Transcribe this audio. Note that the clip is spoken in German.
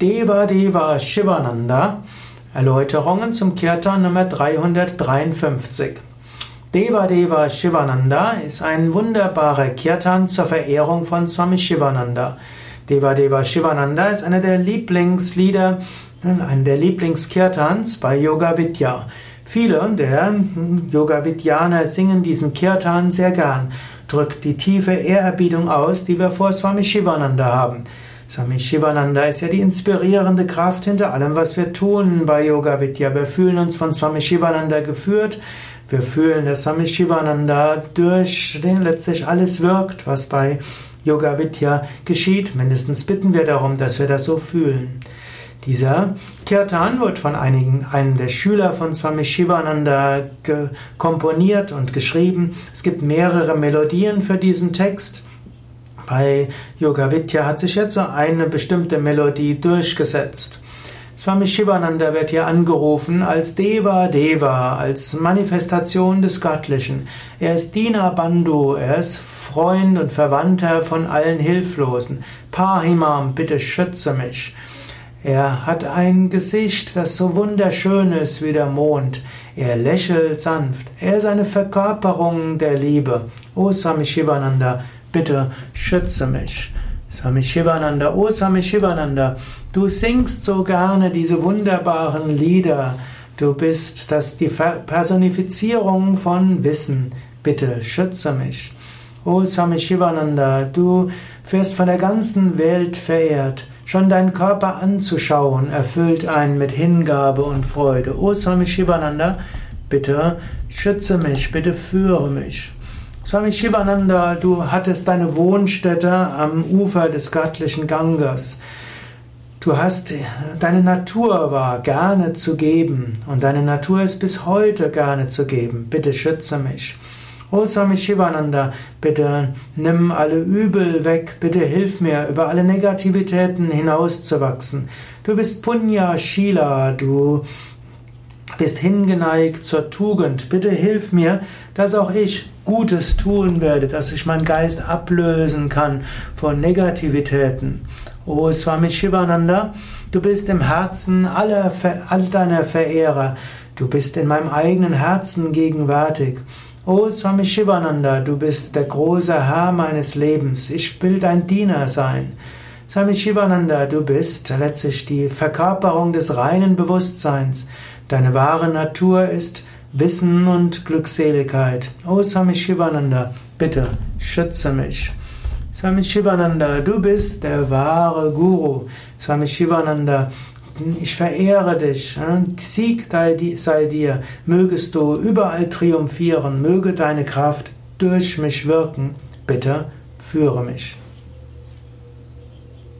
Deva Deva Shivananda Erläuterungen zum Kirtan Nummer 353 Deva Deva Shivananda ist ein wunderbarer Kirtan zur Verehrung von Swami Shivananda. Deva Deva Shivananda ist einer der Lieblingslieder, einer der Lieblingskirtans bei Yoga Vidya. Viele der Yoga Vidyaner singen diesen Kirtan sehr gern, drückt die tiefe Ehrerbietung aus, die wir vor Swami Shivananda haben. Swami Shivananda ist ja die inspirierende Kraft hinter allem, was wir tun bei Yoga Vidya. Wir fühlen uns von Swami Shivananda geführt. Wir fühlen, dass Swami Shivananda durch den letztlich alles wirkt, was bei Yoga Vidya geschieht. Mindestens bitten wir darum, dass wir das so fühlen. Dieser Kirtan wird von einigen, einem der Schüler von Swami Shivananda komponiert und geschrieben. Es gibt mehrere Melodien für diesen Text. Bei Yoga Vidya hat sich jetzt so eine bestimmte Melodie durchgesetzt. Swami Shivananda wird hier angerufen als Deva Deva, als Manifestation des Göttlichen. Er ist Dina Bandhu, er ist Freund und Verwandter von allen Hilflosen. Pahimam, bitte schütze mich. Er hat ein Gesicht, das so wunderschön ist wie der Mond. Er lächelt sanft. Er ist eine Verkörperung der Liebe. O Swami Shivananda, bitte schütze mich. Swami Shivananda, oh Swami Shivananda, du singst so gerne diese wunderbaren Lieder. Du bist das die Personifizierung von Wissen. Bitte schütze mich. Oh Swami Shivananda, du wirst von der ganzen Welt verehrt. Schon deinen Körper anzuschauen erfüllt einen mit Hingabe und Freude. Oh Swami Shivananda, bitte schütze mich, bitte führe mich. Swami Shivananda, du hattest deine Wohnstätte am Ufer des göttlichen Gangas. Du hast, deine Natur war gerne zu geben und deine Natur ist bis heute gerne zu geben. Bitte schütze mich. O Swami Shivananda, bitte nimm alle Übel weg, bitte hilf mir, über alle Negativitäten hinauszuwachsen. Du bist Punya Shila, du bist hingeneigt zur Tugend. Bitte hilf mir, dass auch ich Gutes tun werde, dass ich meinen Geist ablösen kann von Negativitäten. O Swami Shivananda, du bist im Herzen aller, all deiner Verehrer. Du bist in meinem eigenen Herzen gegenwärtig. O Swami Shivananda, du bist der große Herr meines Lebens. Ich will dein Diener sein. Swami Shivananda, du bist letztlich die Verkörperung des reinen Bewusstseins. Deine wahre Natur ist Wissen und Glückseligkeit. O Swami Shivananda, bitte schütze mich. Swami Shivananda, du bist der wahre Guru. Swami Shivananda, ich verehre dich. Sieg sei dir. Mögest du überall triumphieren. Möge deine Kraft durch mich wirken. Bitte führe mich.